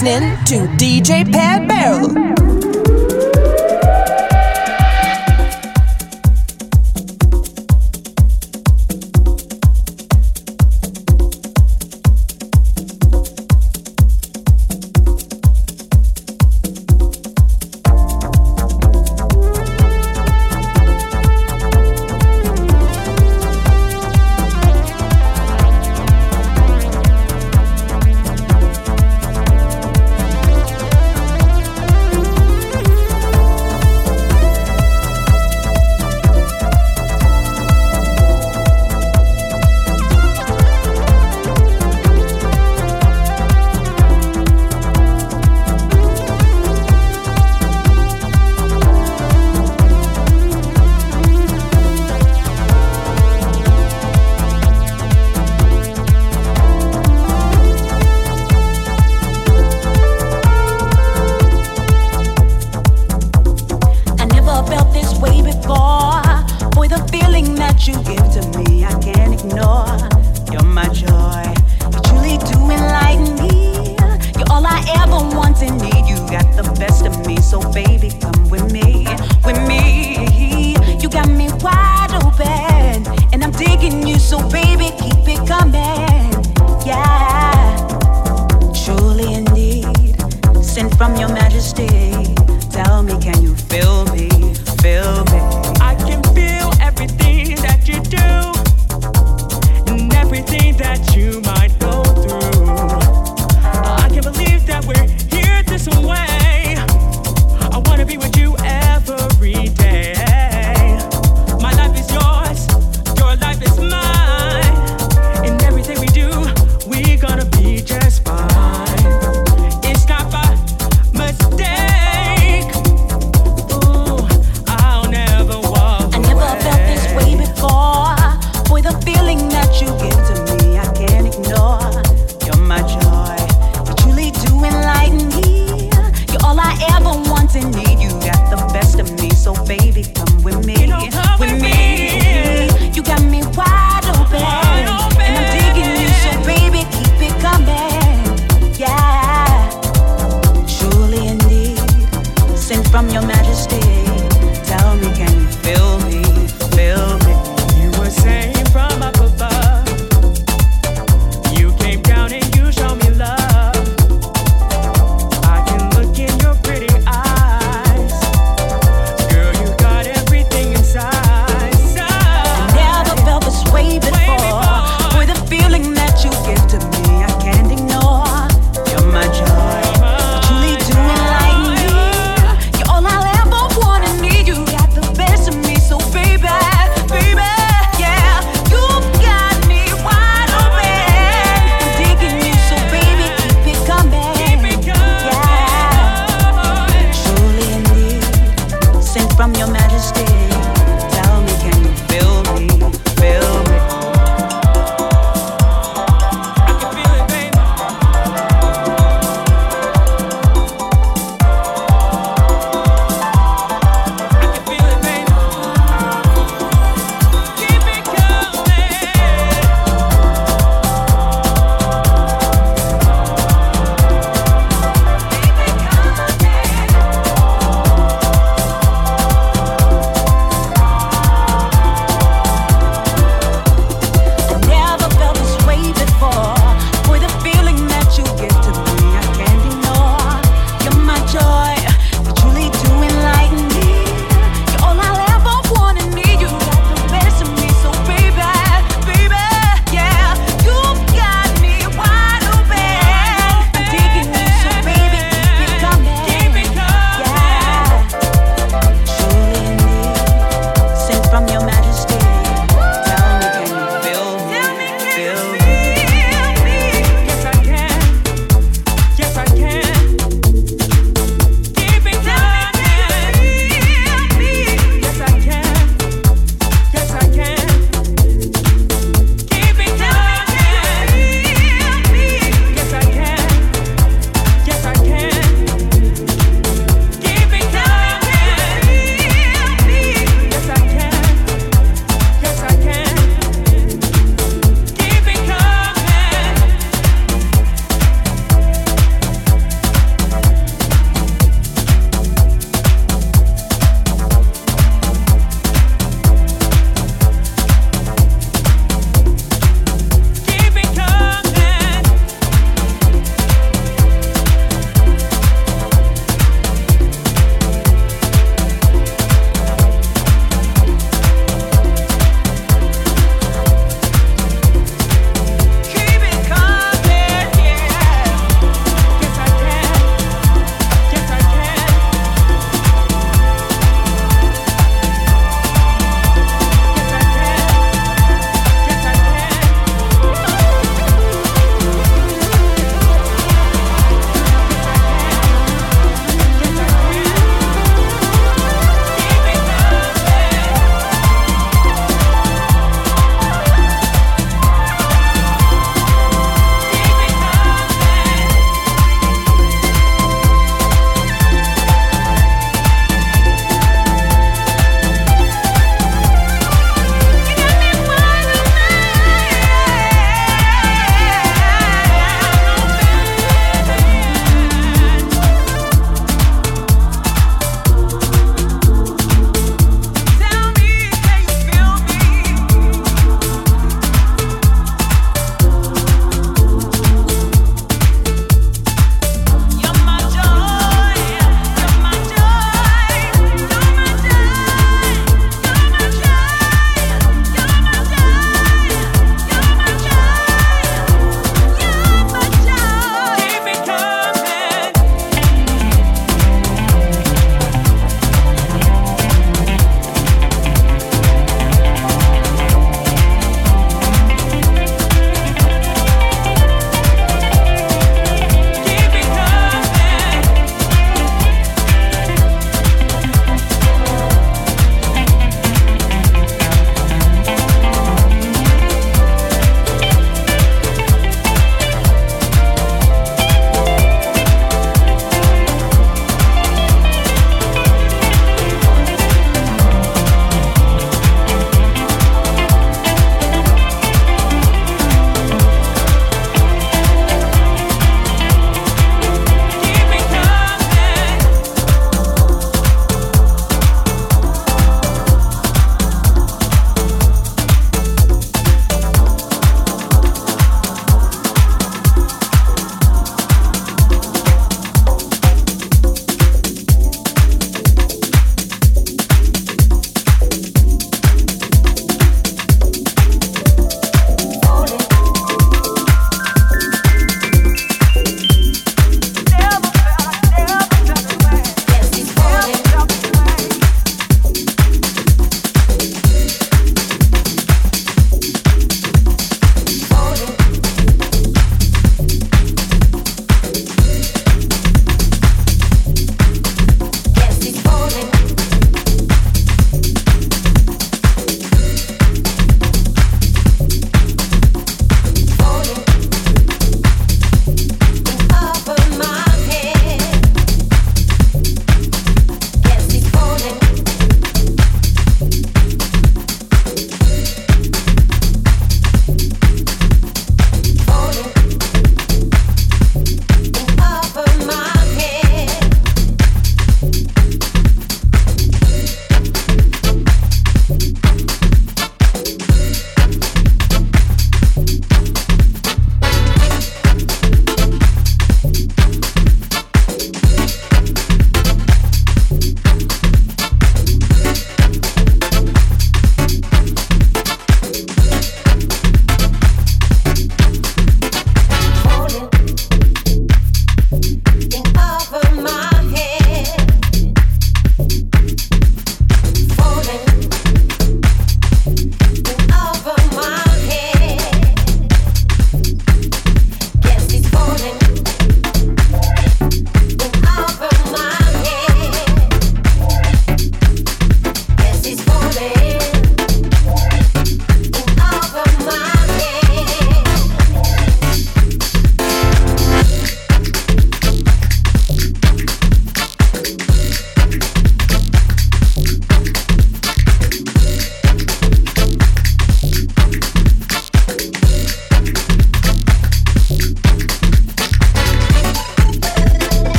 listening to DJ Pat Barrel.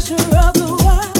pressure of the world.